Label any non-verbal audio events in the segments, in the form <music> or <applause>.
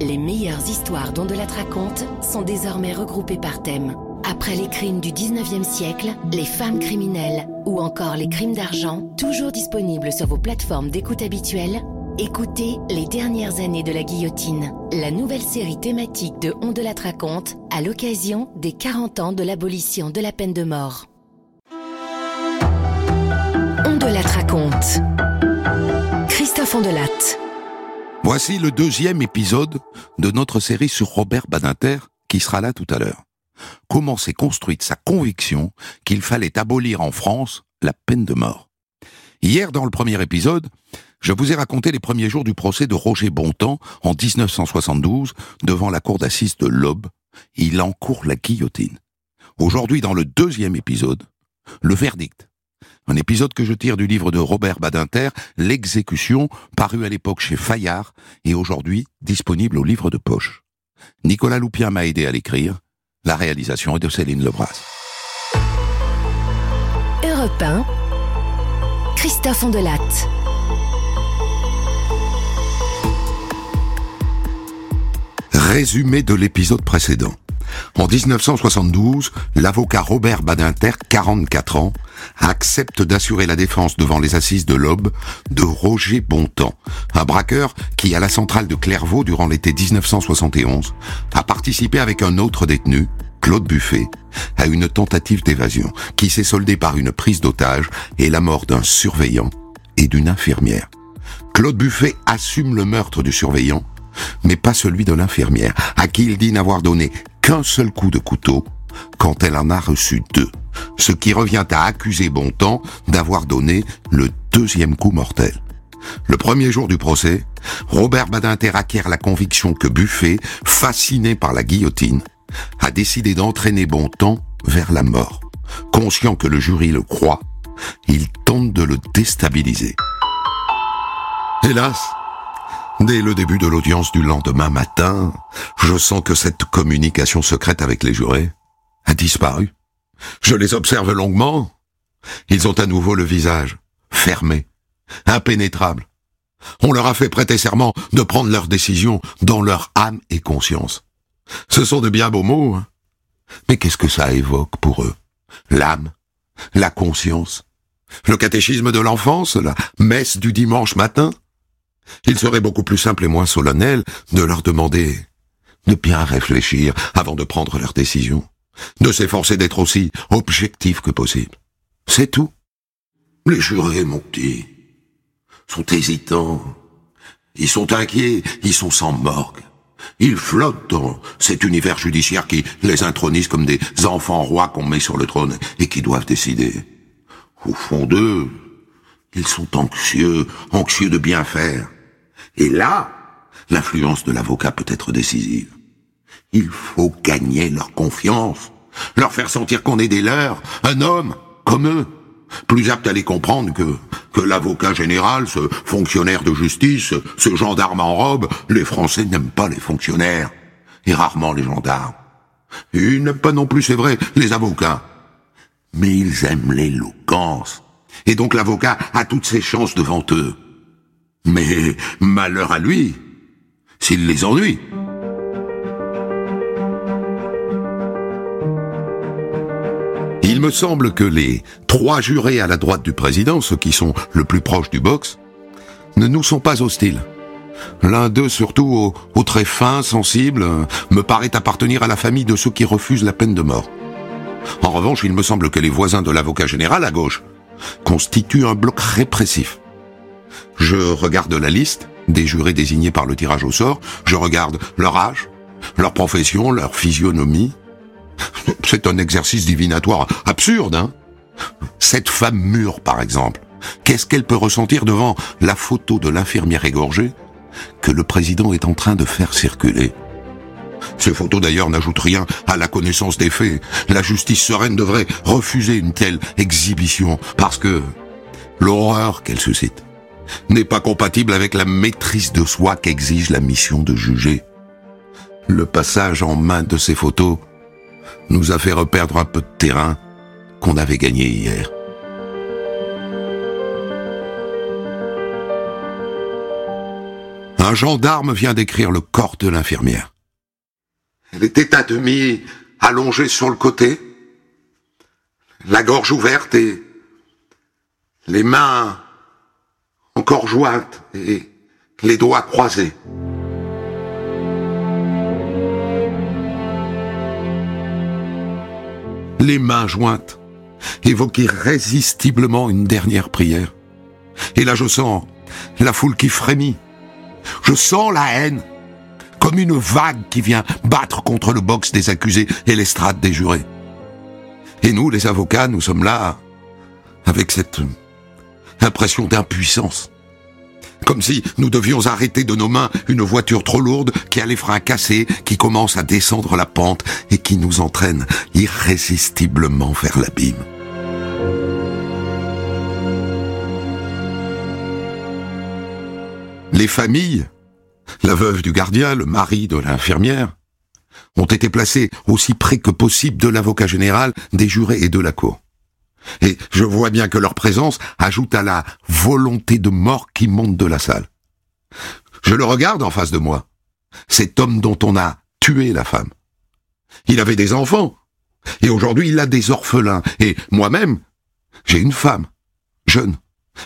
Les meilleures histoires dont de la raconte sont désormais regroupées par thème. Après les crimes du 19e siècle, les femmes criminelles ou encore les crimes d'argent, toujours disponibles sur vos plateformes d'écoute habituelles, écoutez Les dernières années de la guillotine, la nouvelle série thématique de On de la raconte à l'occasion des 40 ans de l'abolition de la peine de mort. On de la raconte. Christophe Ondelatte. Voici le deuxième épisode de notre série sur Robert Badinter, qui sera là tout à l'heure. Comment s'est construite sa conviction qu'il fallait abolir en France la peine de mort? Hier, dans le premier épisode, je vous ai raconté les premiers jours du procès de Roger Bontemps en 1972 devant la cour d'assises de l'Aube. Il encourt la guillotine. Aujourd'hui, dans le deuxième épisode, le verdict. Un épisode que je tire du livre de Robert Badinter, L'exécution, paru à l'époque chez Fayard et aujourd'hui disponible au livre de poche. Nicolas Loupien m'a aidé à l'écrire. La réalisation est de Céline Lebras. Europe 1, Christophe Ondelatte. Résumé de l'épisode précédent. En 1972, l'avocat Robert Badinter, 44 ans, accepte d'assurer la défense devant les assises de l'Aube de Roger Bontemps, un braqueur qui, à la centrale de Clairvaux durant l'été 1971, a participé avec un autre détenu, Claude Buffet, à une tentative d'évasion qui s'est soldée par une prise d'otage et la mort d'un surveillant et d'une infirmière. Claude Buffet assume le meurtre du surveillant, mais pas celui de l'infirmière, à qui il dit n'avoir donné qu'un seul coup de couteau quand elle en a reçu deux, ce qui revient à accuser Bontemps d'avoir donné le deuxième coup mortel. Le premier jour du procès, Robert Badinter acquiert la conviction que Buffet, fasciné par la guillotine, a décidé d'entraîner Bontemps vers la mort. Conscient que le jury le croit, il tente de le déstabiliser. Hélas, Dès le début de l'audience du lendemain matin, je sens que cette communication secrète avec les jurés a disparu. Je les observe longuement. Ils ont à nouveau le visage fermé, impénétrable. On leur a fait prêter serment de prendre leurs décisions dans leur âme et conscience. Ce sont de bien beaux mots. Hein. Mais qu'est-ce que ça évoque pour eux? L'âme, la conscience, le catéchisme de l'enfance, la messe du dimanche matin? Il serait beaucoup plus simple et moins solennel de leur demander de bien réfléchir avant de prendre leur décision, de s'efforcer d'être aussi objectif que possible. C'est tout. Les jurés, mon petit, sont hésitants. Ils sont inquiets, ils sont sans morgue. Ils flottent dans cet univers judiciaire qui les intronise comme des enfants rois qu'on met sur le trône et qui doivent décider. Au fond d'eux, ils sont anxieux, anxieux de bien faire. Et là, l'influence de l'avocat peut être décisive. Il faut gagner leur confiance, leur faire sentir qu'on est des leurs, un homme comme eux, plus apte à les comprendre que, que l'avocat général, ce fonctionnaire de justice, ce gendarme en robe. Les Français n'aiment pas les fonctionnaires, et rarement les gendarmes. Ils n'aiment pas non plus, c'est vrai, les avocats. Mais ils aiment l'éloquence. Et donc l'avocat a toutes ses chances devant eux. Mais malheur à lui, s'il les ennuie. Il me semble que les trois jurés à la droite du président, ceux qui sont le plus proches du box, ne nous sont pas hostiles. L'un d'eux, surtout au, au, très fin, sensible, me paraît appartenir à la famille de ceux qui refusent la peine de mort. En revanche, il me semble que les voisins de l'avocat général à gauche constituent un bloc répressif. Je regarde la liste des jurés désignés par le tirage au sort, je regarde leur âge, leur profession, leur physionomie. C'est un exercice divinatoire absurde, hein Cette femme mûre, par exemple, qu'est-ce qu'elle peut ressentir devant la photo de l'infirmière égorgée que le président est en train de faire circuler? Ces photos d'ailleurs n'ajoutent rien à la connaissance des faits. La justice sereine devrait refuser une telle exhibition parce que l'horreur qu'elle suscite n'est pas compatible avec la maîtrise de soi qu'exige la mission de juger. Le passage en main de ces photos nous a fait reperdre un peu de terrain qu'on avait gagné hier. Un gendarme vient d'écrire le corps de l'infirmière. Elle était à demi allongée sur le côté, la gorge ouverte et les mains encore jointes et les doigts croisés. Les mains jointes évoquent irrésistiblement une dernière prière. Et là je sens la foule qui frémit. Je sens la haine, comme une vague qui vient battre contre le box des accusés et l'estrade des jurés. Et nous, les avocats, nous sommes là avec cette impression d'impuissance. Comme si nous devions arrêter de nos mains une voiture trop lourde qui a les freins cassés, qui commence à descendre la pente et qui nous entraîne irrésistiblement vers l'abîme. Les familles, la veuve du gardien, le mari de l'infirmière, ont été placés aussi près que possible de l'avocat général, des jurés et de la cour. Et je vois bien que leur présence ajoute à la volonté de mort qui monte de la salle. Je le regarde en face de moi. Cet homme dont on a tué la femme. Il avait des enfants. Et aujourd'hui, il a des orphelins. Et moi-même, j'ai une femme, jeune,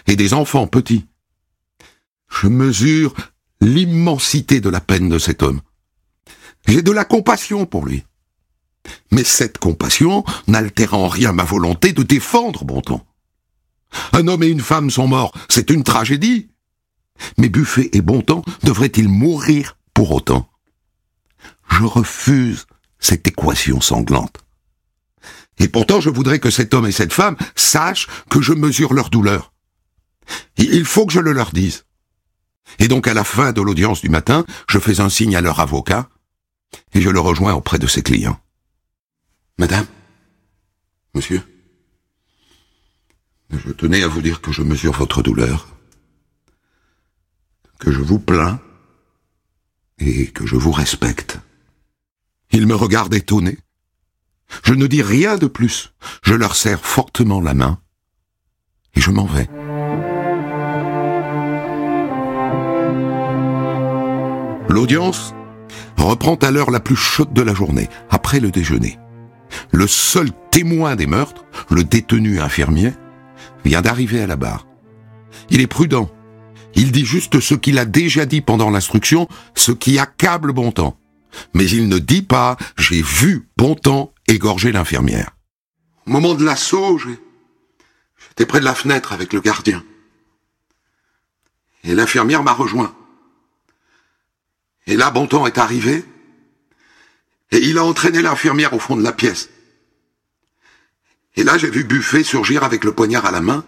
et des enfants petits. Je mesure l'immensité de la peine de cet homme. J'ai de la compassion pour lui. Mais cette compassion n'altère en rien ma volonté de défendre Bontemps. Un homme et une femme sont morts, c'est une tragédie. Mais Buffet et Bontemps devraient-ils mourir pour autant? Je refuse cette équation sanglante. Et pourtant, je voudrais que cet homme et cette femme sachent que je mesure leur douleur. Il faut que je le leur dise. Et donc, à la fin de l'audience du matin, je fais un signe à leur avocat, et je le rejoins auprès de ses clients. Madame Monsieur Je tenais à vous dire que je mesure votre douleur, que je vous plains et que je vous respecte. Il me regarde étonné. Je ne dis rien de plus. Je leur serre fortement la main et je m'en vais. L'audience reprend à l'heure la plus chaude de la journée, après le déjeuner le seul témoin des meurtres, le détenu infirmier, vient d'arriver à la barre. Il est prudent. Il dit juste ce qu'il a déjà dit pendant l'instruction, ce qui accable Bontemps. Mais il ne dit pas « j'ai vu Bontemps égorger l'infirmière ». Au moment de l'assaut, j'étais près de la fenêtre avec le gardien. Et l'infirmière m'a rejoint. Et là, Bontemps est arrivé, et il a entraîné l'infirmière au fond de la pièce. Et là, j'ai vu Buffet surgir avec le poignard à la main.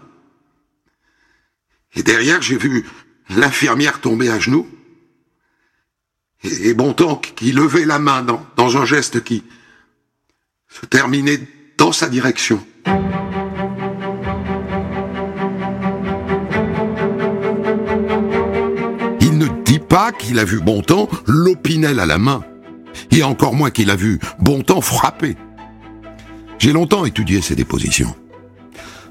Et derrière, j'ai vu l'infirmière tomber à genoux. Et, Bontemps qui levait la main dans, dans un geste qui se terminait dans sa direction. Il ne dit pas qu'il a vu Bontemps l'opinel à la main et encore moins qu'il a vu Bontemps frapper. J'ai longtemps étudié ses dépositions.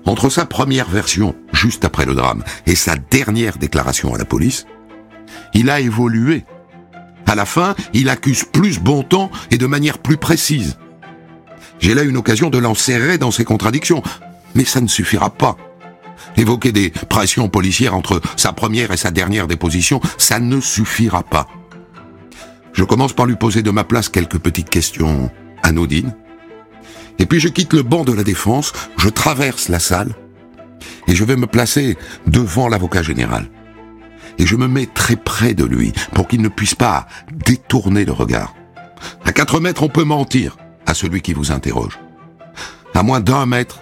Entre sa première version, juste après le drame, et sa dernière déclaration à la police, il a évolué. À la fin, il accuse plus Bontemps et de manière plus précise. J'ai là une occasion de l'enserrer dans ses contradictions, mais ça ne suffira pas. Évoquer des pressions policières entre sa première et sa dernière déposition, ça ne suffira pas. Je commence par lui poser de ma place quelques petites questions anodines. Et puis je quitte le banc de la défense, je traverse la salle, et je vais me placer devant l'avocat général. Et je me mets très près de lui pour qu'il ne puisse pas détourner le regard. À quatre mètres, on peut mentir à celui qui vous interroge. À moins d'un mètre,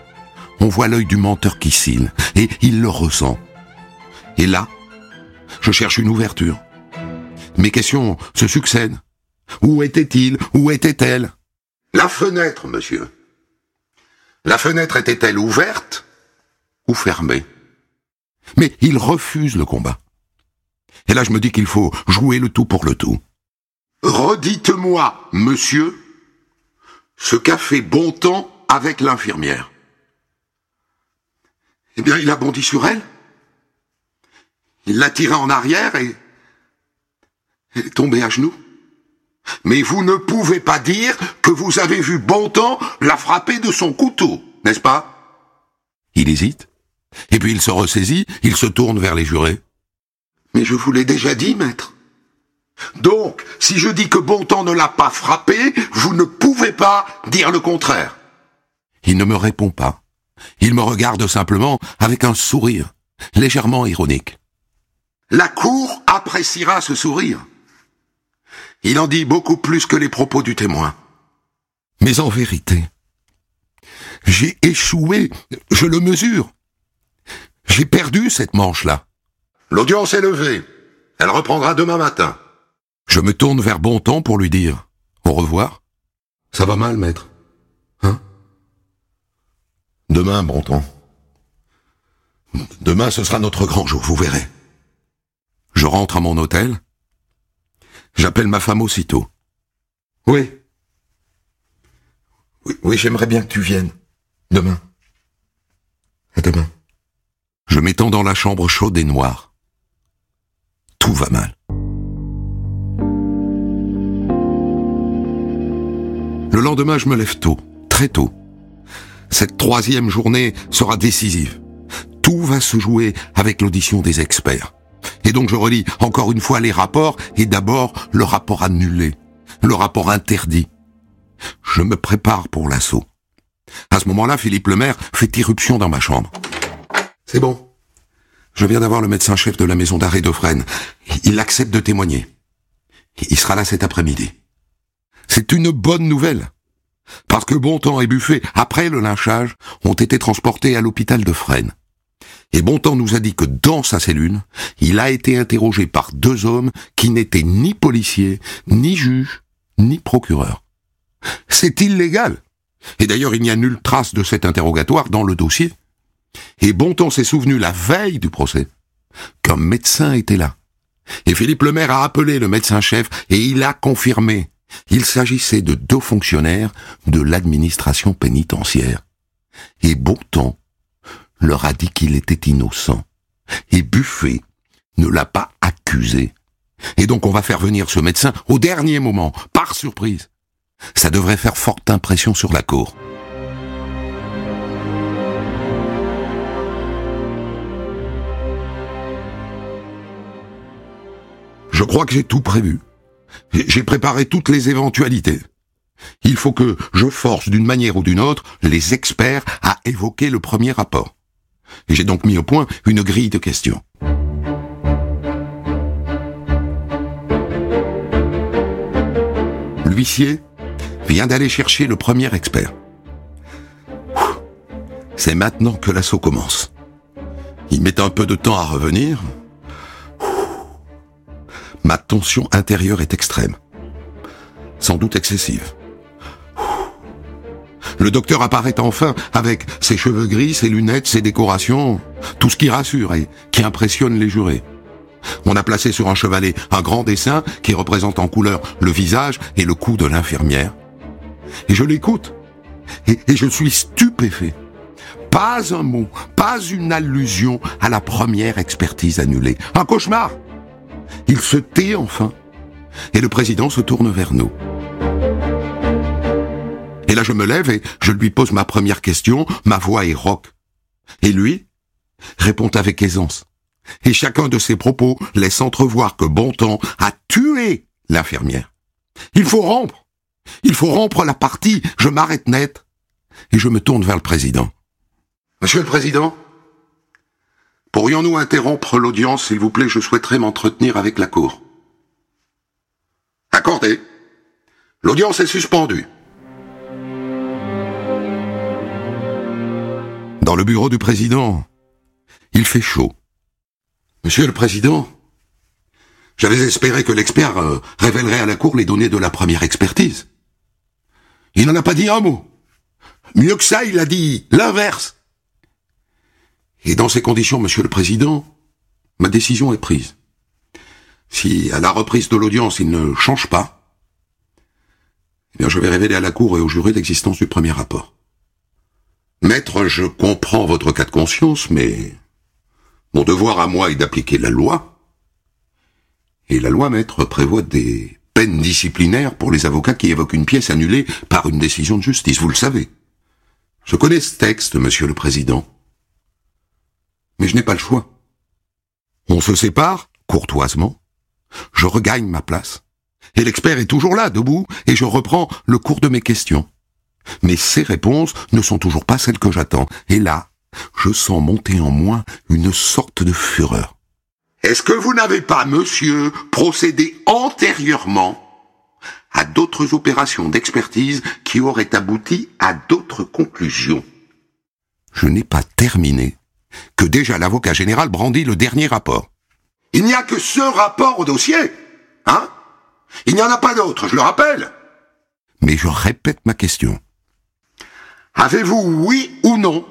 on voit l'œil du menteur qui cille, et il le ressent. Et là, je cherche une ouverture. Mes questions se succèdent. Où était-il? Où était-elle? La fenêtre, monsieur. La fenêtre était-elle ouverte ou fermée? Mais il refuse le combat. Et là, je me dis qu'il faut jouer le tout pour le tout. Redites-moi, monsieur, ce qu'a fait Bontemps avec l'infirmière. Eh bien, il a bondi sur elle. Il l'a tirée en arrière et Elle est tombée à genoux. Mais vous ne pouvez pas dire que vous avez vu Bontemps la frapper de son couteau, n'est-ce pas? Il hésite. Et puis il se ressaisit, il se tourne vers les jurés. Mais je vous l'ai déjà dit, maître. Donc, si je dis que Bontemps ne l'a pas frappé, vous ne pouvez pas dire le contraire. Il ne me répond pas. Il me regarde simplement avec un sourire, légèrement ironique. La Cour appréciera ce sourire. Il en dit beaucoup plus que les propos du témoin. Mais en vérité, j'ai échoué, je le mesure. J'ai perdu cette manche-là. L'audience est levée. Elle reprendra demain matin. Je me tourne vers Bontemps pour lui dire au revoir. Ça va mal, maître. Hein? Demain, Bontemps. Demain, ce sera notre grand jour, vous verrez. Je rentre à mon hôtel. J'appelle ma femme aussitôt. Oui. Oui, j'aimerais bien que tu viennes. Demain. À demain. Je m'étends dans la chambre chaude et noire. Tout va mal. Le lendemain, je me lève tôt, très tôt. Cette troisième journée sera décisive. Tout va se jouer avec l'audition des experts. Et donc je relis encore une fois les rapports, et d'abord le rapport annulé, le rapport interdit. Je me prépare pour l'assaut. À ce moment-là, Philippe Lemaire fait irruption dans ma chambre. C'est bon. Je viens d'avoir le médecin-chef de la maison d'arrêt de Fresnes. Il accepte de témoigner. Il sera là cet après-midi. C'est une bonne nouvelle. Parce que Bontemps et Buffet, après le lynchage, ont été transportés à l'hôpital de Fresnes. Et Bontemps nous a dit que dans sa cellule, il a été interrogé par deux hommes qui n'étaient ni policiers, ni juges, ni procureurs. C'est illégal. Et d'ailleurs, il n'y a nulle trace de cet interrogatoire dans le dossier. Et Bontemps s'est souvenu la veille du procès qu'un médecin était là. Et Philippe Lemaire a appelé le médecin-chef et il a confirmé. Il s'agissait de deux fonctionnaires de l'administration pénitentiaire. Et Bontemps leur a dit qu'il était innocent. Et Buffet ne l'a pas accusé. Et donc on va faire venir ce médecin au dernier moment, par surprise. Ça devrait faire forte impression sur la cour. Je crois que j'ai tout prévu. J'ai préparé toutes les éventualités. Il faut que je force d'une manière ou d'une autre les experts à évoquer le premier rapport. Et j'ai donc mis au point une grille de questions. L'huissier vient d'aller chercher le premier expert. C'est maintenant que l'assaut commence. Il met un peu de temps à revenir. Ma tension intérieure est extrême. Sans doute excessive. Le docteur apparaît enfin avec ses cheveux gris, ses lunettes, ses décorations, tout ce qui rassure et qui impressionne les jurés. On a placé sur un chevalet un grand dessin qui représente en couleur le visage et le cou de l'infirmière. Et je l'écoute. Et, je suis stupéfait. Pas un mot, pas une allusion à la première expertise annulée. Un cauchemar. Il se tait enfin. Et le président se tourne vers nous. Et là, je me lève et je lui pose ma première question. Ma voix est rauque. Et lui répond avec aisance. Et chacun de ses propos laisse entrevoir que Bontemps a tué l'infirmière. Il faut rompre. Il faut rompre la partie. Je m'arrête net. Et je me tourne vers le président. Monsieur le président, pourrions-nous interrompre l'audience, s'il vous plaît? Je souhaiterais m'entretenir avec la cour. Accordé. L'audience est suspendue. Dans le bureau du président, il fait chaud. Monsieur le président, j'avais espéré que l'expert euh, révélerait à la cour les données de la première expertise. Il n'en a pas dit un mot. Mieux que ça, il a dit l'inverse. Et dans ces conditions, monsieur le président, ma décision est prise. Si à la reprise de l'audience il ne change pas, eh je vais révéler à la cour et au jury l'existence du premier rapport. Maître, je comprends votre cas de conscience, mais mon devoir à moi est d'appliquer la loi. Et la loi maître prévoit des peines disciplinaires pour les avocats qui évoquent une pièce annulée par une décision de justice, vous le savez. Je connais ce texte, monsieur le président. Mais je n'ai pas le choix. On se sépare, courtoisement. Je regagne ma place. Et l'expert est toujours là, debout, et je reprends le cours de mes questions. Mais ces réponses ne sont toujours pas celles que j'attends. Et là, je sens monter en moi une sorte de fureur. Est-ce que vous n'avez pas, monsieur, procédé antérieurement à d'autres opérations d'expertise qui auraient abouti à d'autres conclusions? Je n'ai pas terminé que déjà l'avocat général brandit le dernier rapport. Il n'y a que ce rapport au dossier, hein? Il n'y en a pas d'autre, je le rappelle. Mais je répète ma question. Avez-vous, oui ou non,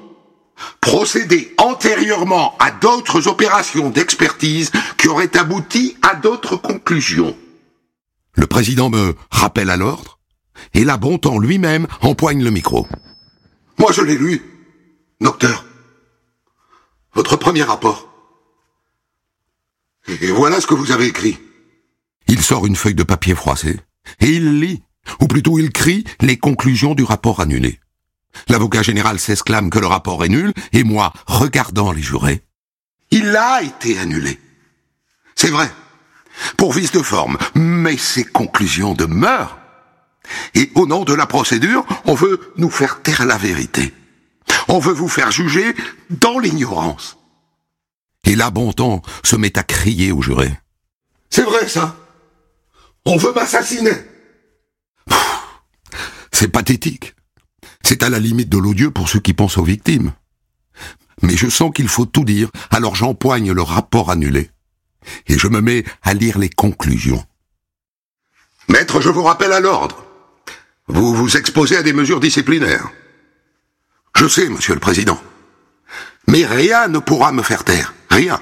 procédé antérieurement à d'autres opérations d'expertise qui auraient abouti à d'autres conclusions Le président me rappelle à l'ordre, et la Bontemps lui-même empoigne le micro. Moi je l'ai lu, docteur. Votre premier rapport. Et voilà ce que vous avez écrit. Il sort une feuille de papier froissé, et il lit, ou plutôt il crie, les conclusions du rapport annulé. L'avocat général s'exclame que le rapport est nul, et moi, regardant les jurés, il a été annulé. C'est vrai, pour vice de forme, mais ses conclusions demeurent. Et au nom de la procédure, on veut nous faire taire la vérité. On veut vous faire juger dans l'ignorance. Et là, Bontemps se met à crier aux jurés. C'est vrai, ça. On veut m'assassiner. C'est pathétique. C'est à la limite de l'odieux pour ceux qui pensent aux victimes. Mais je sens qu'il faut tout dire, alors j'empoigne le rapport annulé. Et je me mets à lire les conclusions. Maître, je vous rappelle à l'ordre. Vous vous exposez à des mesures disciplinaires. Je sais, monsieur le président. Mais rien ne pourra me faire taire. Rien.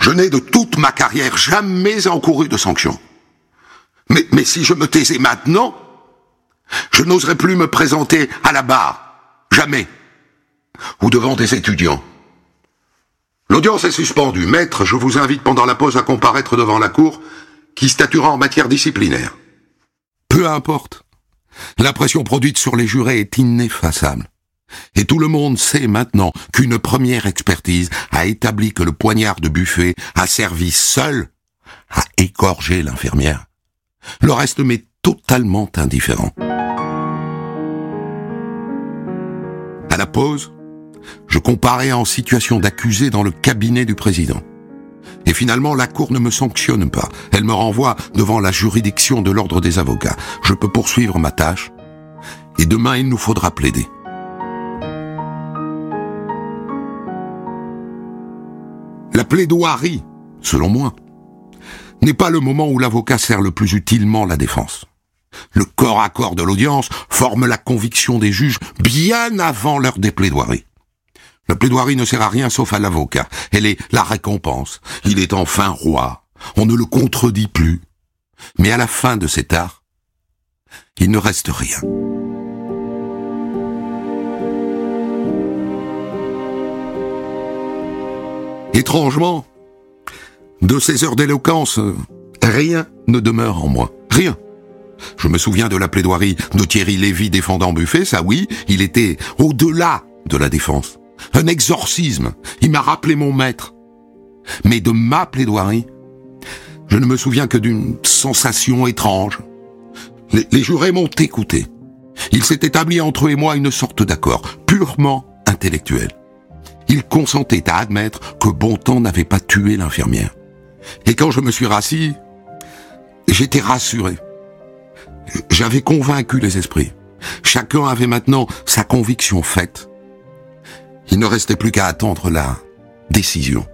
Je n'ai de toute ma carrière jamais encouru de sanctions. Mais, mais si je me taisais maintenant, je n'oserais plus me présenter à la barre. Jamais. Ou devant des étudiants. L'audience est suspendue. Maître, je vous invite pendant la pause à comparaître devant la cour qui statuera en matière disciplinaire. Peu importe. La pression produite sur les jurés est ineffaçable. Et tout le monde sait maintenant qu'une première expertise a établi que le poignard de buffet a servi seul à égorger l'infirmière. Le reste m'est totalement indifférent. À la pause, je comparais en situation d'accusé dans le cabinet du président. Et finalement, la Cour ne me sanctionne pas. Elle me renvoie devant la juridiction de l'ordre des avocats. Je peux poursuivre ma tâche. Et demain, il nous faudra plaider. La plaidoirie, selon moi, n'est pas le moment où l'avocat sert le plus utilement la défense. Le corps à corps de l'audience forme la conviction des juges bien avant l'heure des plaidoiries. La plaidoirie ne sert à rien sauf à l'avocat. Elle est la récompense. Il est enfin roi. On ne le contredit plus. Mais à la fin de cet art, il ne reste rien. Étrangement, de ces heures d'éloquence, rien ne demeure en moi. Rien. Je me souviens de la plaidoirie de Thierry Lévy défendant Buffet, ça oui, il était au-delà de la défense. Un exorcisme. Il m'a rappelé mon maître. Mais de ma plaidoirie, je ne me souviens que d'une sensation étrange. Les, jurés m'ont écouté. Il s'est établi entre eux et moi une sorte d'accord, purement intellectuel il consentait à admettre que Bontemps n'avait pas tué l'infirmière. Et quand je me suis rassis, j'étais rassuré. J'avais convaincu les esprits. Chacun avait maintenant sa conviction faite. Il ne restait plus qu'à attendre la décision.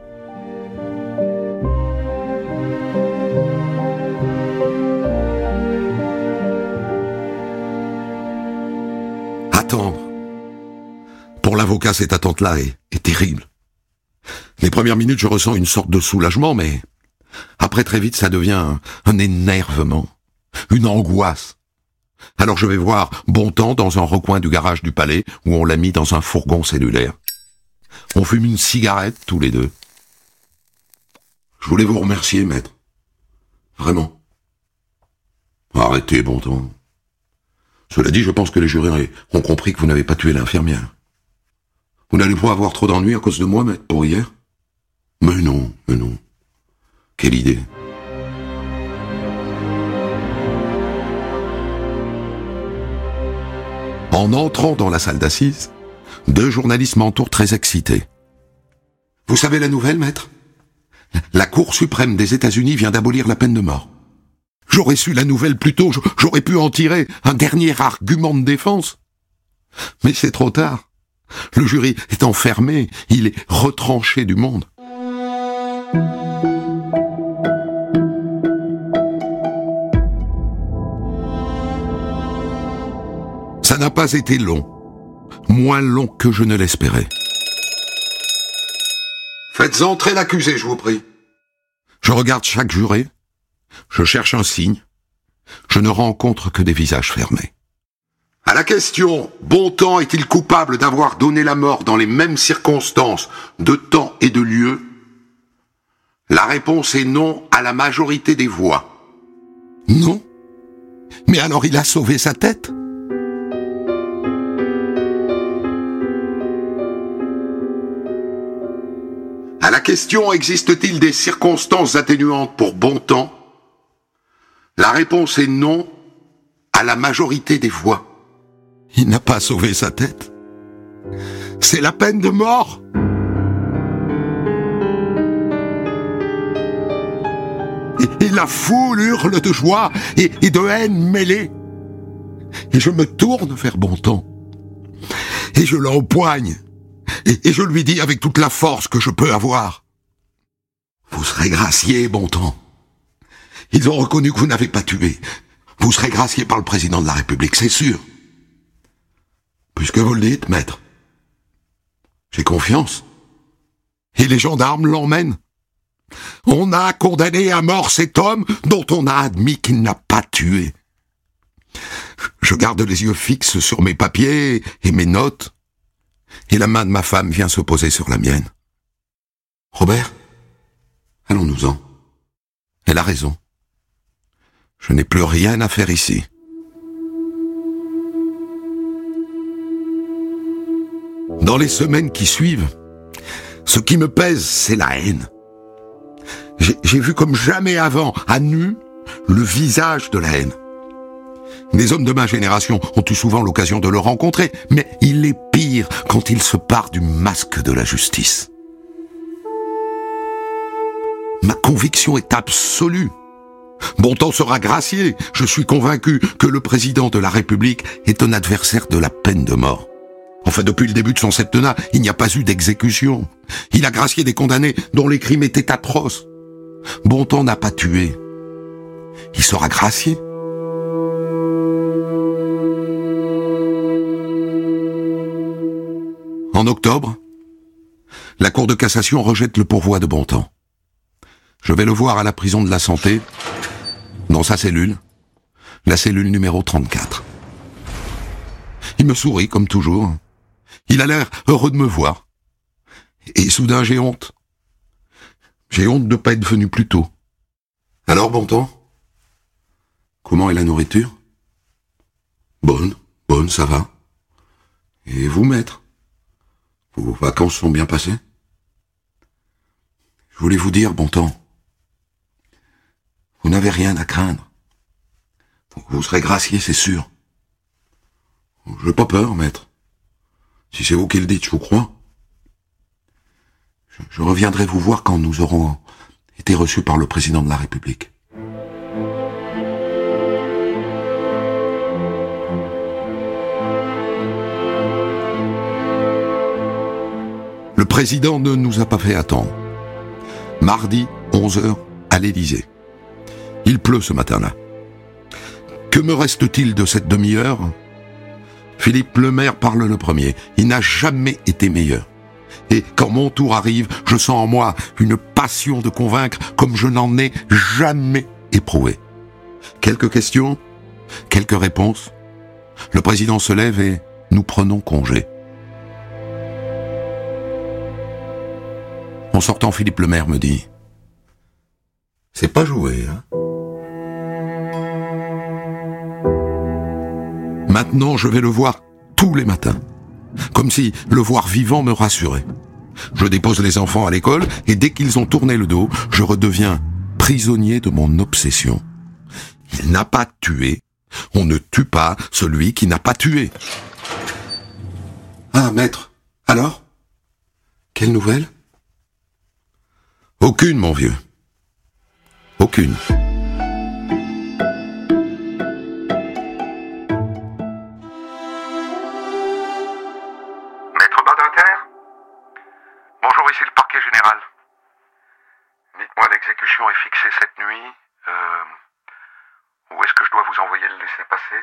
Attendre pour l'avocat, cette attente-là est, terrible. Les premières minutes, je ressens une sorte de soulagement, mais après très vite, ça devient un, énervement, une angoisse. Alors je vais voir Bontemps dans un recoin du garage du palais où on l'a mis dans un fourgon cellulaire. On fume une cigarette tous les deux. Je voulais vous remercier, maître. Vraiment. Arrêtez, bon temps. Cela dit, je pense que les jurés ont compris que vous n'avez pas tué l'infirmière. Vous n'allez pas avoir trop d'ennuis à cause de moi, maître, pour hier? Mais non, mais non. Quelle idée. En entrant dans la salle d'assises, deux journalistes m'entourent très excités. Vous savez la nouvelle, maître? La Cour suprême des États-Unis vient d'abolir la peine de mort. J'aurais su la nouvelle plus tôt, j'aurais pu en tirer un dernier argument de défense. Mais c'est trop tard. Le jury est enfermé, il est retranché du monde. N'a pas été long, moins long que je ne l'espérais. Faites entrer l'accusé, je vous prie. Je regarde chaque juré, je cherche un signe, je ne rencontre que des visages fermés. À la question Bontemps est-il coupable d'avoir donné la mort dans les mêmes circonstances, de temps et de lieu? La réponse est non à la majorité des voix. Non Mais alors il a sauvé sa tête? Question existe-t-il des circonstances atténuantes pour Bontemps La réponse est non à la majorité des voix. Il n'a pas sauvé sa tête. C'est la peine de mort. Et, la foule hurle de joie et, et de haine mêlée. Et je me tourne vers Bontemps. Et je l'empoigne et, je lui dis avec toute la force que je peux avoir. Vous serez gracié, bon temps. Ils ont reconnu que vous n'avez pas tué. Vous serez gracié par le président de la République, c'est sûr. Puisque vous le dites, maître. J'ai confiance. Et les gendarmes l'emmènent. On a condamné à mort cet homme dont on a admis qu'il n'a pas tué. Je garde les yeux fixes sur mes papiers et mes notes et la main de ma femme vient se poser sur la mienne. Robert, allons-nous-en. Elle a raison. Je n'ai plus rien à faire ici. Dans les semaines qui suivent, ce qui me pèse, c'est la haine. J'ai vu comme jamais avant, à nu, le visage de la haine. Des hommes de ma génération ont eu souvent l'occasion de le rencontrer, mais il est pire quand il se part du masque de la justice. Ma conviction est absolue. Bontemps sera gracié. Je suis convaincu que le président de la République est un adversaire de la peine de mort. Enfin, depuis le début de son septennat, il n'y a pas eu d'exécution. Il a gracié des condamnés dont les crimes étaient atroces. Bontemps n'a pas tué. Il sera gracié. En octobre, la Cour de cassation rejette le pourvoi de Bontemps. Je vais le voir à la prison de la santé, dans sa cellule, la cellule numéro 34. Il me sourit comme toujours. Il a l'air heureux de me voir. Et soudain j'ai honte. J'ai honte de ne pas être venu plus tôt. Alors, Bontemps Comment est la nourriture? Bonne, bonne, ça va. Et vous, maître? Vos vacances sont bien passées? Je voulais vous dire, bon temps, vous n'avez rien à craindre. Vous serez gracié, c'est sûr. Je n'ai pas peur, maître. Si c'est vous qui le dites, je vous crois. Je, je reviendrai vous voir quand nous aurons été reçus par le président de la République. Le président ne nous a pas fait attendre. Mardi, 11h, à l'Élysée. Il pleut ce matin-là. Que me reste-t-il de cette demi-heure? Philippe Lemaire parle le premier. Il n'a jamais été meilleur. Et quand mon tour arrive, je sens en moi une passion de convaincre comme je n'en ai jamais éprouvé. Quelques questions? Quelques réponses? Le président se lève et nous prenons congé. En sortant, Philippe Lemaire me dit C'est pas joué, hein Maintenant, je vais le voir tous les matins. Comme si le voir vivant me rassurait. Je dépose les enfants à l'école et dès qu'ils ont tourné le dos, je redeviens prisonnier de mon obsession. Il n'a pas tué. On ne tue pas celui qui n'a pas tué. Ah, maître. Alors? Quelle nouvelle? Aucune, mon vieux. Aucune. Maître Badinter Bonjour, ici le parquet général. Dites-moi, l'exécution est fixée cette nuit. Euh, où est-ce que je dois vous envoyer le laisser passer?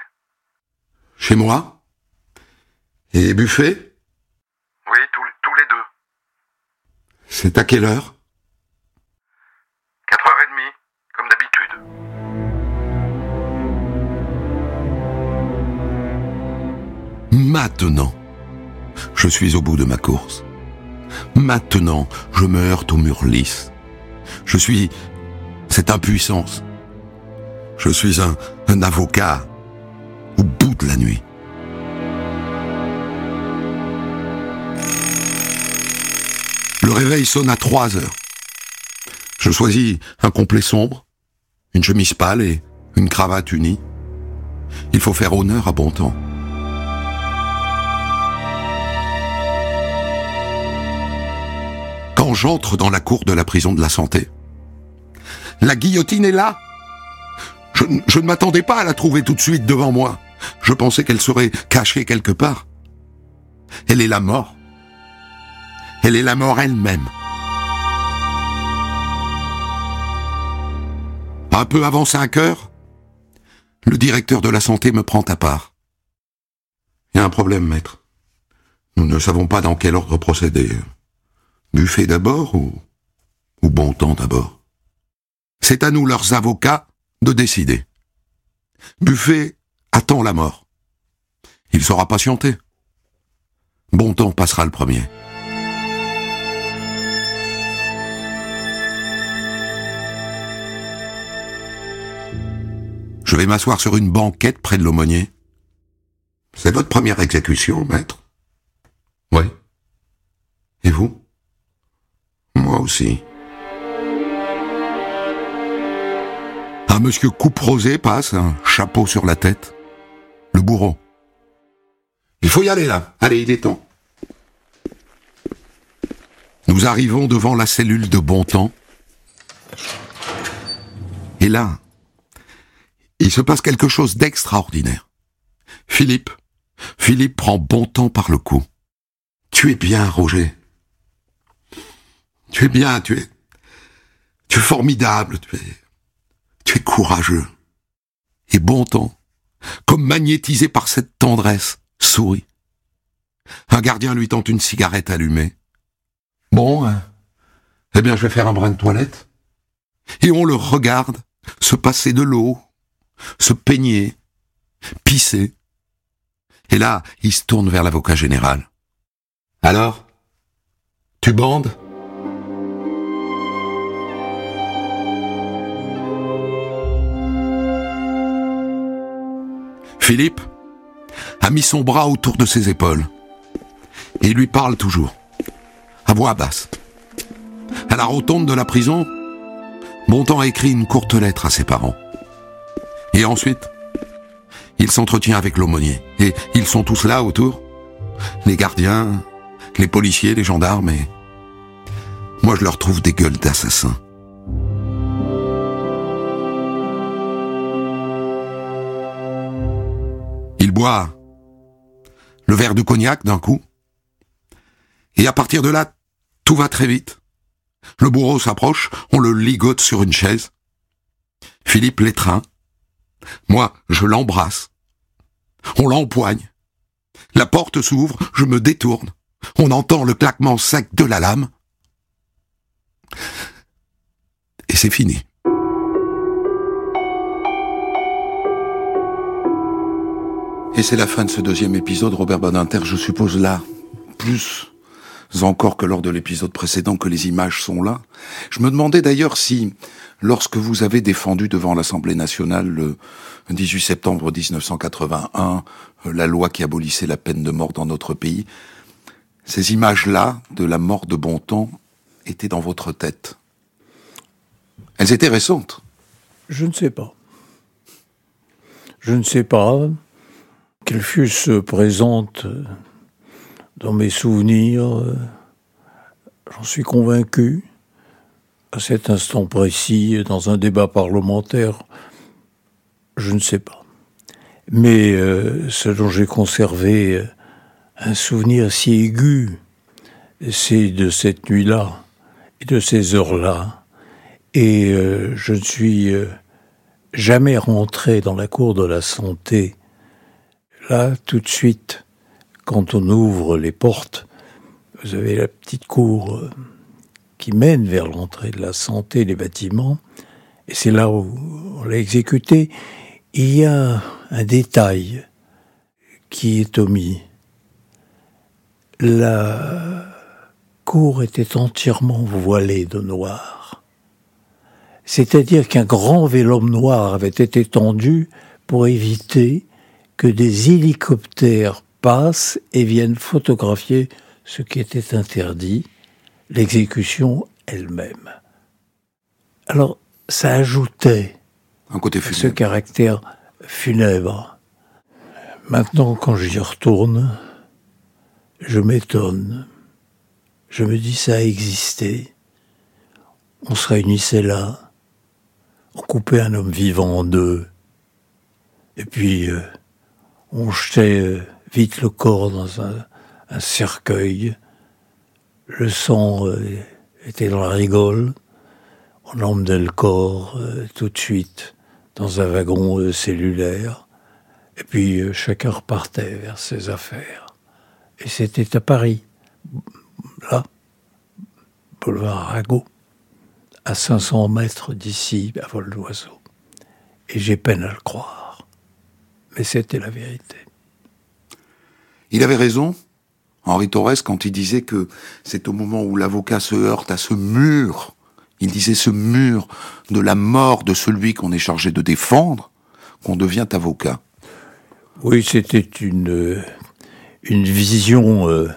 Chez moi? Et buffet? Oui, tous, tous les deux. C'est à quelle heure? Suis au bout de ma course. Maintenant, je me heurte au mur lisse. Je suis cette impuissance. Je suis un, un avocat au bout de la nuit. Le réveil sonne à 3 heures. Je choisis un complet sombre, une chemise pâle et une cravate unie. Il faut faire honneur à bon temps. J'entre dans la cour de la prison de la santé, la guillotine est là. Je, ne m'attendais pas à la trouver tout de suite devant moi. Je pensais qu'elle serait cachée quelque part. Elle est la mort. Elle est la mort elle-même. Un peu avant 5 heures, le directeur de la santé me prend à part. Il y a un problème, maître. Nous ne savons pas dans quel ordre procéder. Buffet d'abord ou, ou bon temps d'abord? C'est à nous, leurs avocats, de décider. Buffet attend la mort. Il saura patienter. Bon temps passera le premier. Je vais m'asseoir sur une banquette près de l'aumônier. C'est votre première exécution, maître? Oui. Et vous? Un monsieur coupe-rosé passe, un chapeau sur la tête. Le bourreau. Il faut y aller là. Allez, il est temps. Nous arrivons devant la cellule de bon temps. Et là, il se passe quelque chose d'extraordinaire. Philippe, Philippe prend bon temps par le cou. Tu es bien, Roger. Tu es bien, tu es, tu es formidable, tu es, tu es courageux. Et bon temps, comme magnétisé par cette tendresse, sourit. Un gardien lui tente une cigarette allumée. Bon, hein. eh bien, je vais faire un brin de toilette. Et on le regarde se passer de l'eau, se peigner, pisser. Et là, il se tourne vers l'avocat général. Alors Tu bandes? Philippe a mis son bras autour de ses épaules et lui parle toujours, à voix basse. À la rotonde de la prison, Bontemps écrit une courte lettre à ses parents. Et ensuite, il s'entretient avec l'aumônier. Et ils sont tous là autour. Les gardiens, les policiers, les gendarmes. Et moi, je leur trouve des gueules d'assassins. Le verre de cognac d'un coup. Et à partir de là, tout va très vite. Le bourreau s'approche, on le ligote sur une chaise. Philippe l'étreint. Moi, je l'embrasse. On l'empoigne. La porte s'ouvre, je me détourne. On entend le claquement sec de la lame. Et c'est fini. Et c'est la fin de ce deuxième épisode, Robert Badinter, je suppose là, plus encore que lors de l'épisode précédent que les images sont là. Je me demandais d'ailleurs si, lorsque vous avez défendu devant l'Assemblée nationale le 18 septembre 1981 euh, la loi qui abolissait la peine de mort dans notre pays, ces images-là de la mort de Bontemps étaient dans votre tête. Elles étaient récentes. Je ne sais pas. Je ne sais pas qu'elles fussent présentes dans mes souvenirs. J'en suis convaincu. À cet instant précis, dans un débat parlementaire, je ne sais pas. Mais euh, ce dont j'ai conservé un souvenir si aigu, c'est de cette nuit-là et de ces heures-là. Et euh, je ne suis euh, jamais rentré dans la cour de la santé. Là, tout de suite, quand on ouvre les portes, vous avez la petite cour euh, qui mène vers l'entrée de la santé, les bâtiments, et c'est là où on l'a exécuté. Il y a un détail qui est omis. La cour était entièrement voilée de noir. C'est-à-dire qu'un grand vélum noir avait été tendu pour éviter que des hélicoptères passent et viennent photographier ce qui était interdit, l'exécution elle-même. Alors, ça ajoutait Un côté ce caractère funèbre. Maintenant, quand j'y retourne, je m'étonne. Je me dis, ça a existé. On se réunissait là. On coupait un homme vivant en deux. Et puis, euh, on jetait euh, vite le corps dans un, cercueil. Le sang euh, était dans la rigole. On emmenait le corps euh, tout de suite dans un wagon cellulaire. Et puis chacun repartait vers ses affaires. Et c'était à Paris, là, boulevard Arago, à 500 mètres d'ici, à vol d'oiseau. Et j'ai peine à le croire mais c'était la vérité. Il avait raison, Henri Torres, quand il disait que c'est au moment où l'avocat se heurte à ce mur, il disait ce mur de la mort de celui qu'on est chargé de défendre, qu'on devient avocat. Oui, c'était une, une vision euh,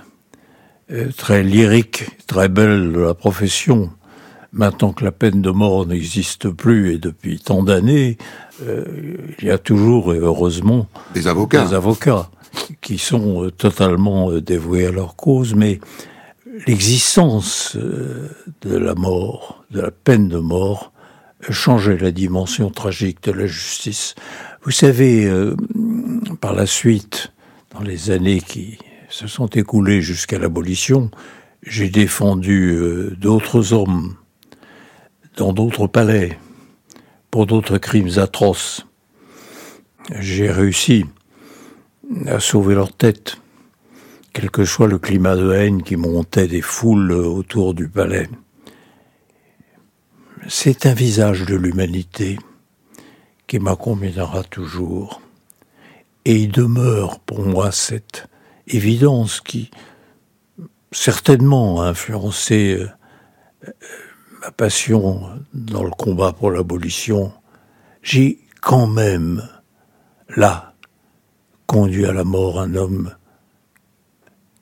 euh, très lyrique, très belle de la profession. Maintenant que la peine de mort n'existe plus et depuis tant d'années, euh, il y a toujours, et heureusement, des avocats. des avocats qui sont euh, totalement euh, dévoués à leur cause, mais l'existence de la mort, de la peine de mort, changeait la dimension tragique de la justice. Vous savez, par la suite, dans les années qui se sont écoulées jusqu'à l'abolition, j'ai défendu d'autres hommes dans d'autres palais, pour d'autres crimes atroces. J'ai réussi à sauver leur tête, quel que soit le climat de haine qui montait des foules autour du palais. C'est un visage de l'humanité qui m'accompagnera toujours. Et il demeure pour moi cette évidence qui certainement a influencé euh, ma passion dans le combat pour l'abolition, j'ai quand même, là, conduit à la mort un homme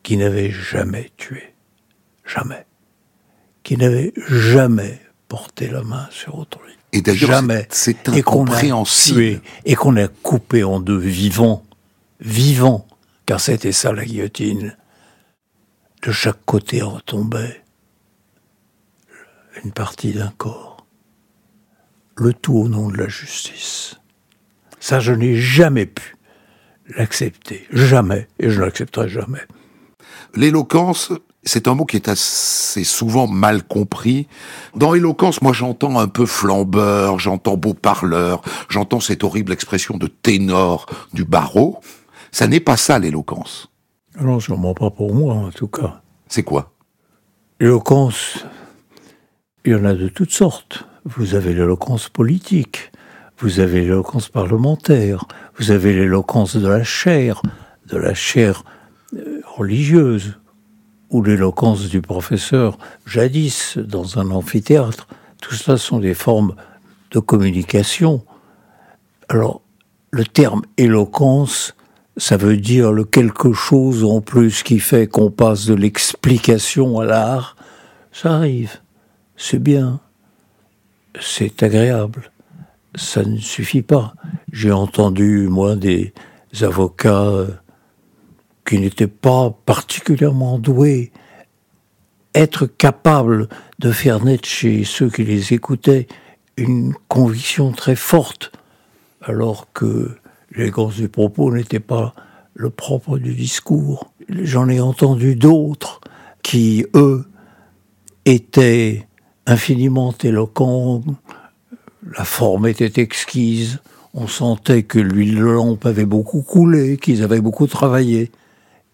qui n'avait jamais tué, jamais, qui n'avait jamais porté la main sur autrui. Et d'ailleurs, jamais. c'est incompréhensible. Et qu'on a coupé en deux vivant, vivant, car c'était ça la guillotine. De chaque côté en tombait une partie d'un corps. Le tout au nom de la justice. Ça, je n'ai jamais pu l'accepter. Jamais. Et je ne l'accepterai jamais. L'éloquence, c'est un mot qui est assez souvent mal compris. Dans éloquence, moi j'entends un peu flambeur, j'entends beau parleur, j'entends cette horrible expression de ténor du barreau. Ça n'est pas ça l'éloquence. Non, sûrement pas pour moi en tout cas. C'est quoi? L'éloquence, il y en a de toutes sortes. Vous avez l'éloquence politique, vous avez l'éloquence parlementaire, vous avez l'éloquence de la chair, de la chair euh, religieuse, ou l'éloquence du professeur, jadis dans un amphithéâtre. Tout cela sont des formes de communication. Alors, le terme éloquence, ça veut dire le quelque chose en plus qui fait qu'on passe de l'explication à l'art. Ça arrive. C'est bien. C'est agréable. Ça ne suffit pas. J'ai entendu, moi, des avocats qui n'étaient pas particulièrement doués être capables de faire naître chez ceux qui les écoutaient une conviction très forte, alors que l'élégance du propos n'était pas le propre du discours. J'en ai entendu d'autres qui, eux, étaient infiniment éloquents, la forme était exquise, on sentait que l'huile de lampe avait beaucoup coulé, qu'ils avaient beaucoup travaillé.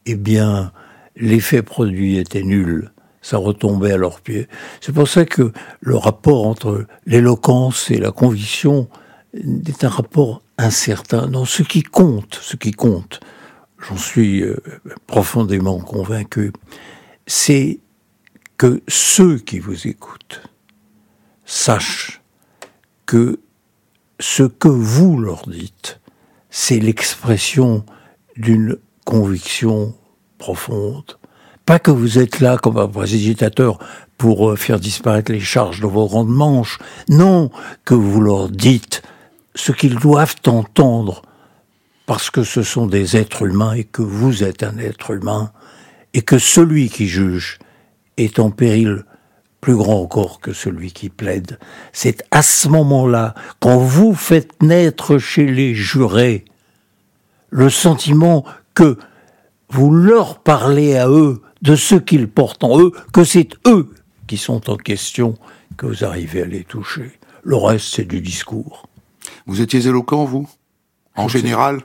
Eh bien, l'effet produit était nul. Ça retombait à leurs pieds. C'est pour ça que le rapport entre l'éloquence et la conviction est un rapport incertain. Non, ce qui compte, ce qui compte, j'en suis euh, profondément convaincu, c'est que ceux qui vous écoutent sachent que ce que vous leur dites, c'est l'expression d'une conviction profonde. Pas que vous êtes là comme un précipitateur pour euh, faire disparaître les charges de vos grandes manches. Non, que vous leur dites ce qu'ils doivent entendre parce que ce sont des êtres humains et que vous êtes un être humain et que celui qui juge est en péril plus grand encore que celui qui plaide. C'est à ce moment-là, quand vous faites naître chez les jurés le sentiment que vous leur parlez à eux de ce qu'ils portent en eux, que c'est eux qui sont en question, que vous arrivez à les toucher. Le reste, c'est du discours. Vous étiez éloquent, vous? En général?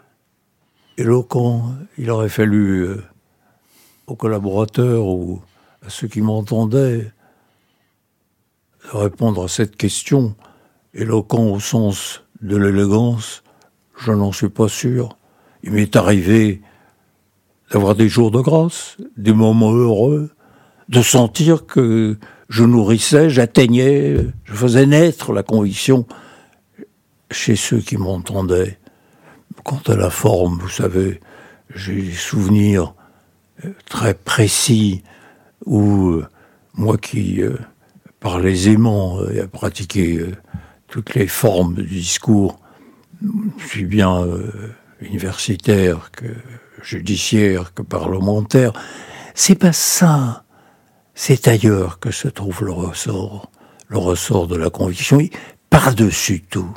Éloquent, il aurait fallu euh, aux collaborateurs ou ceux qui m'entendaient répondre à cette question. Éloquent au sens de l'élégance, je n'en suis pas sûr. Il m'est arrivé d'avoir des jours de grâce, des moments heureux, de sentir que je nourrissais, j'atteignais, je faisais naître la conviction chez ceux qui m'entendaient. Quant à la forme, vous savez, j'ai des souvenirs euh, très précis où euh, moi qui euh, parlais aisément et à pratiquer toutes les formes du discours, je bien universitaire que judiciaire que parlementaire. C'est pas ça. C'est ailleurs que se trouve le ressort, le ressort de la conviction, par-dessus tout.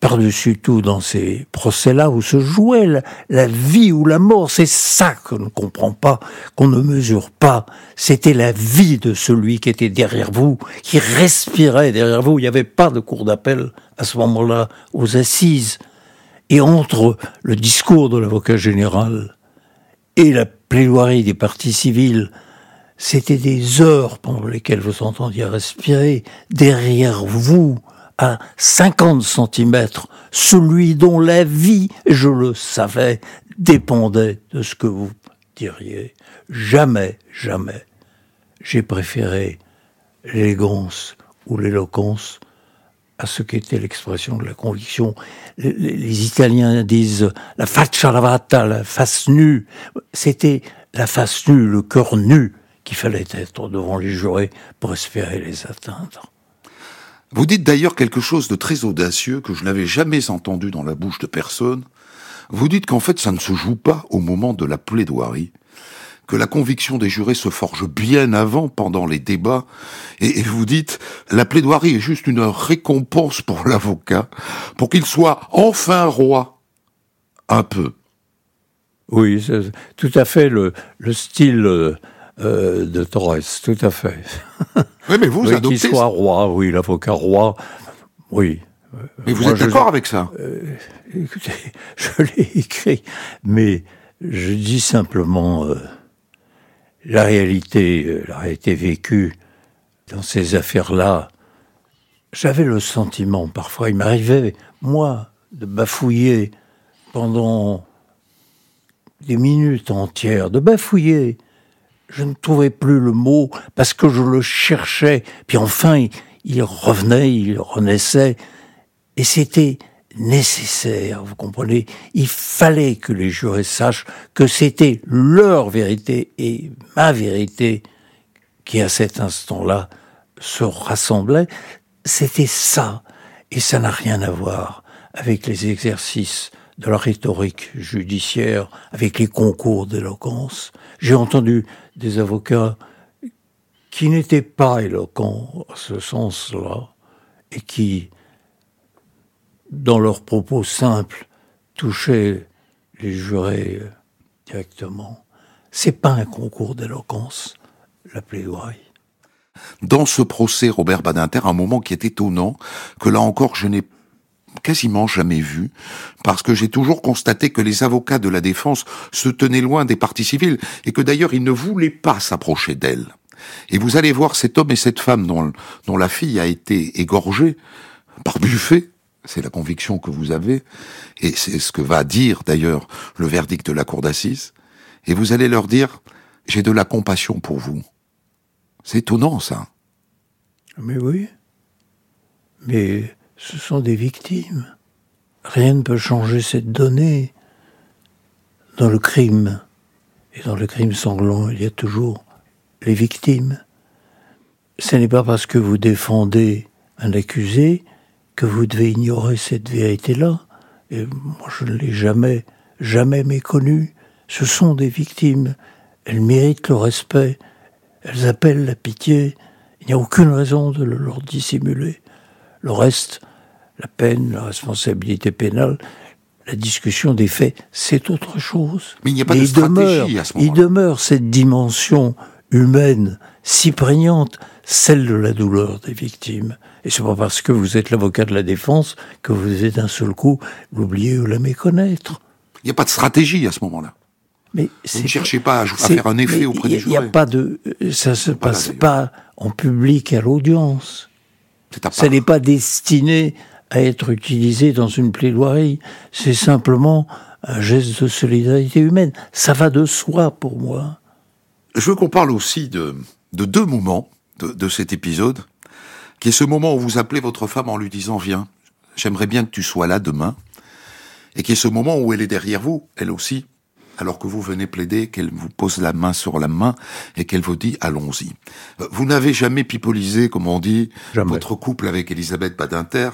Par-dessus tout, dans ces procès-là où se jouait la, vie ou la mort, c'est ça qu'on ne comprend pas, qu'on ne mesure pas. C'était la vie de celui qui était derrière vous, qui respirait derrière vous. Il n'y avait pas de cour d'appel à ce moment-là aux assises. Et entre le discours de l'avocat général et la plaidoirie des partis civils, c'était des heures pendant lesquelles vous entendiez respirer derrière vous, à 50 centimètres, celui dont la vie, je le savais, dépendait de ce que vous diriez. Jamais, jamais, j'ai préféré l'élégance ou l'éloquence à ce qu'était l'expression de la conviction. Les, Italiens disent la faccia lavata, la face nue. C'était la face nue, le cœur nu qu'il fallait être devant les jurés pour espérer les atteindre. Vous dites d'ailleurs quelque chose de très audacieux que je n'avais jamais entendu dans la bouche de personne. Vous dites qu'en fait ça ne se joue pas au moment de la plaidoirie, que la conviction des jurés se forge bien avant, pendant les débats, et, vous dites, la plaidoirie est juste une récompense pour <laughs> l'avocat, pour qu'il soit enfin roi, un peu. Oui, tout à fait le, style euh, de Torres, tout à fait. <laughs> Oui, mais vous Qu'il soit roi, oui, l'avocat roi, oui. Mais vous êtes d'accord avec ça? Euh, Écoutez, <laughs> je l'ai écrit, mais je dis simplement... Euh, la réalité, la réalité vécue dans ces affaires-là, j'avais le sentiment, parfois, il m'arrivait, moi, de bafouiller pendant des minutes entières, de bafouiller je ne trouvais plus le mot parce que je le cherchais. Puis enfin, il revenait, il renaissait. Et c'était nécessaire, vous comprenez Il fallait que les jurés sachent que c'était leur vérité et ma vérité qui, à cet instant-là, se rassemblait. C'était ça. Et ça n'a rien à voir avec les exercices de la rhétorique judiciaire, avec les concours d'éloquence. J'ai entendu des avocats qui n'étaient pas éloquents à ce sens-là et qui, dans leurs propos simples, touchaient les jurés directement. C'est pas un concours d'éloquence, la plaidoirie. Dans ce procès, Robert Badinter, un moment qui est étonnant, que là encore je n'ai quasiment jamais vu, parce que j'ai toujours constaté que les avocats de la défense se tenaient loin des parties civiles, et que d'ailleurs ils ne voulaient pas s'approcher d'elles. Et vous allez voir cet homme et cette femme dont, la fille a été égorgée par Buffet, c'est la conviction que vous avez, et c'est ce que va dire d'ailleurs le verdict de la cour d'assises, et vous allez leur dire, j'ai de la compassion pour vous. C'est étonnant ça. Mais oui. Mais ce sont des victimes. Rien ne peut changer cette donnée. Dans le crime, et dans le crime sanglant, il y a toujours les victimes. Ce n'est pas parce que vous défendez un accusé que vous devez ignorer cette vérité-là. Et moi, je ne l'ai jamais, jamais méconnue. Ce sont des victimes. Elles méritent le respect. Elles appellent la pitié. Il n'y a aucune raison de le leur dissimuler. Le reste, la peine, la responsabilité pénale, la discussion des faits, c'est autre chose. Mais il n'y a pas de stratégie à ce moment-là. Il demeure cette dimension humaine si prégnante, celle de la douleur des victimes. Et c'est pas parce que vous êtes l'avocat de la défense que vous devez d'un seul coup l'oublier ou la méconnaître. Il n'y a pas de stratégie à ce moment-là. Mais vous ne cherchez pas à, faire un effet auprès des jurés. Il n'y a pas de, ça se passe pas en public à l'audience. Ça n'est pas destiné à être utilisé dans une plaidoirie. C'est simplement un geste de solidarité humaine. Ça va de soi pour moi. Je veux qu'on parle aussi de, de deux moments de, de, cet épisode, qui est ce moment où vous appelez votre femme en lui disant Viens, j'aimerais bien que tu sois là demain, et qui est ce moment où elle est derrière vous, elle aussi, alors que vous venez plaider, qu'elle vous pose la main sur la main et qu'elle vous dit allons-y. Euh, vous n'avez jamais pipolisé, comme on dit, votre couple avec Elisabeth Badinter,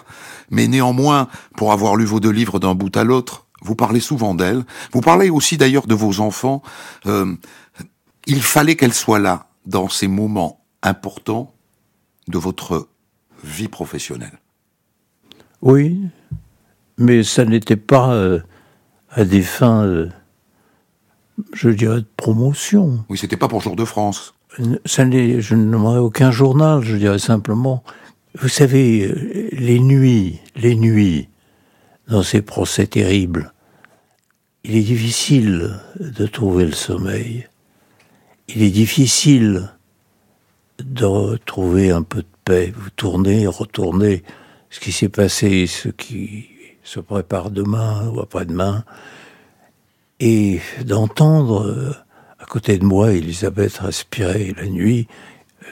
mais néanmoins, pour avoir lu vos deux livres d'un bout à l'autre, vous parlez souvent d'elle. Vous parlez aussi d'ailleurs de vos enfants. Euh, il fallait qu'elle soit là dans ces moments importants de votre vie professionnelle. Oui, mais ça n'était pas euh, à des fins je dirais, de promotion. Oui, c'était pas pour Jour de France. Ça je ne nommerai aucun journal, je dirais simplement. Vous savez, euh, les nuits, les nuits, dans ces procès terribles, il est difficile de trouver le sommeil. Il est difficile de retrouver un peu de paix. Vous tournez, retournez ce qui s'est passé, ce qui se prépare demain ou après-demain et d'entendre euh, à côté de moi Elisabeth respirer la nuit, euh,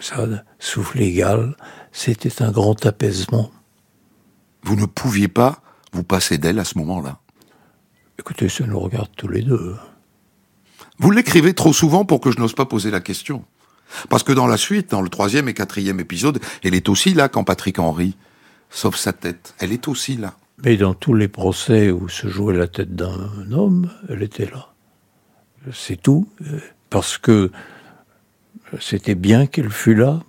ça, souffle égal, c'était un grand apaisement. Vous ne pouviez pas vous passer d'elle à ce moment-là? Écoutez, ça nous regarde tous les deux. Vous l'écrivez trop souvent pour que je n'ose pas poser la question. Parce que dans la suite, dans le troisième et quatrième épisode, elle est aussi là quand Patrick Henry sauve sa tête. Elle est aussi là. Mais dans tous les procès où se jouait la tête d'un homme, elle était là. C'est tout. Parce que c'était bien qu'elle fût là,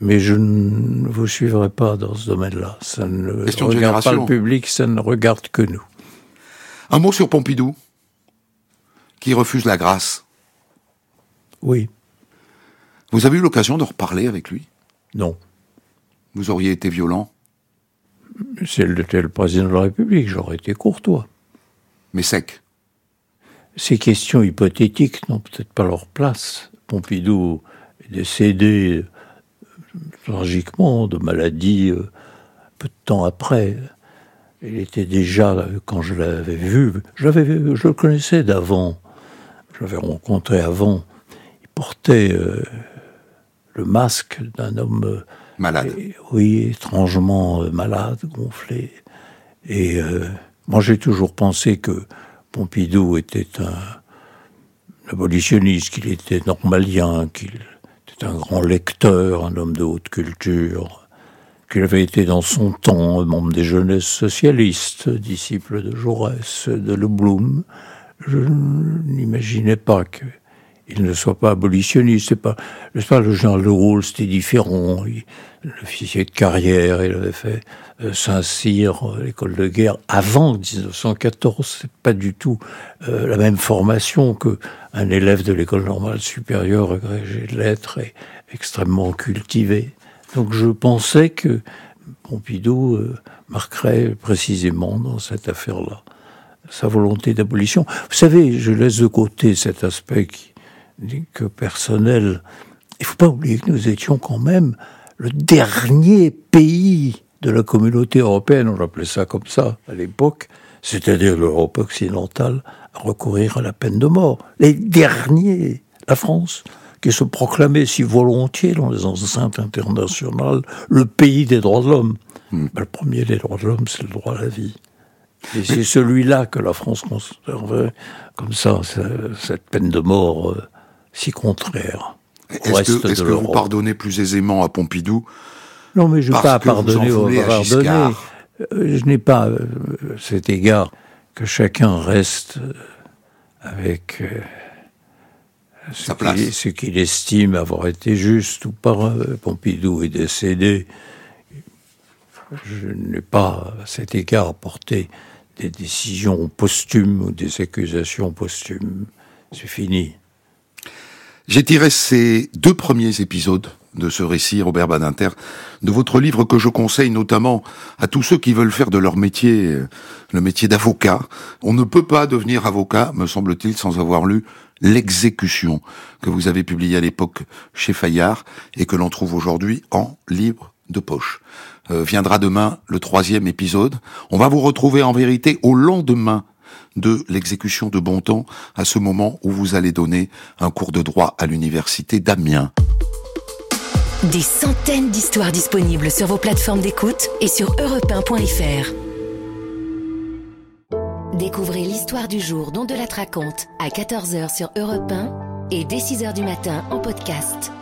mais je ne vous suivrai pas dans ce domaine-là. Ça ne regarde pas le public, ça ne regarde que nous. Un mot sur Pompidou, qui refuse la grâce. Oui. Vous avez eu l'occasion de reparler avec lui? Non. Vous auriez été violent? Si elle était le président de la République, j'aurais été courtois. Mais sec. Ces questions hypothétiques n'ont peut-être pas leur place. Pompidou est décédé euh, tragiquement de maladie euh, peu de temps après. Il était déjà, quand je l'avais vu, je, je le connaissais d'avant. je l'avais rencontré avant, il portait euh, le masque d'un homme euh, Malade. oui, étrangement euh, malade, gonflé. Et moi, j'ai toujours pensé que Pompidou était un, abolitionniste, qu'il était normalien, qu'il était un grand lecteur, un homme de haute culture, qu'il avait été dans son temps membre des jeunesses socialistes, disciple de Jaurès, de Le Blum. Je n'imaginais pas qu'il ne soit pas abolitionniste. C'est pas, pas le genre de rôle, c'était différent. Il, l'officier de carrière, il avait fait euh, Saint-Cyr, euh, l'école de guerre, avant 1914. C'est pas du tout euh, la même formation que un élève de l'école normale supérieure agrégé de lettres et extrêmement cultivé. Donc je pensais que Pompidou marquerait précisément dans cette affaire-là sa volonté d'abolition. Vous savez, je laisse de côté cet aspect qui, que personnel. Il faut pas oublier que nous étions quand même le dernier pays de la communauté européenne, on appelait ça comme ça à l'époque, c'est-à-dire l'Europe occidentale, à recourir à la peine de mort. Les derniers, la France, qui se proclamait si volontiers dans les enceintes internationales le pays des droits de l'homme. Hmm. Ben, le premier des droits de l'homme, c'est le droit à la vie. Et c'est celui-là que la France conservait comme ça, cette peine de mort euh, si contraire. Est-ce que, est que vous pardonnez plus aisément à Pompidou Non, mais je n'ai pas pardonné au pardonner. Euh, je n'ai pas euh, cet égard que chacun reste euh, avec ce qu'il estime avoir été juste ou pas. Pompidou est décédé. Je n'ai pas à cet égard porté des décisions posthumes ou des accusations posthumes. C'est fini. J'ai tiré ces deux premiers épisodes de ce récit, Robert Badinter, de votre livre que je conseille notamment à tous ceux qui veulent faire de leur métier euh, le métier d'avocat. On ne peut pas devenir avocat, me semble-t-il, sans avoir lu L'exécution, que vous avez publié à l'époque chez Fayard et que l'on trouve aujourd'hui en livre de poche. Euh, viendra demain le troisième épisode. On va vous retrouver en vérité au lendemain de l'exécution de Bontemps à ce moment où vous allez donner un cours de droit à l'université d'Amiens. Des centaines d'histoires disponibles sur vos plateformes d'écoute et sur europe Découvrez l'histoire du jour dont de la raconte à 14h sur Europe 1 et dès 6h du matin en podcast.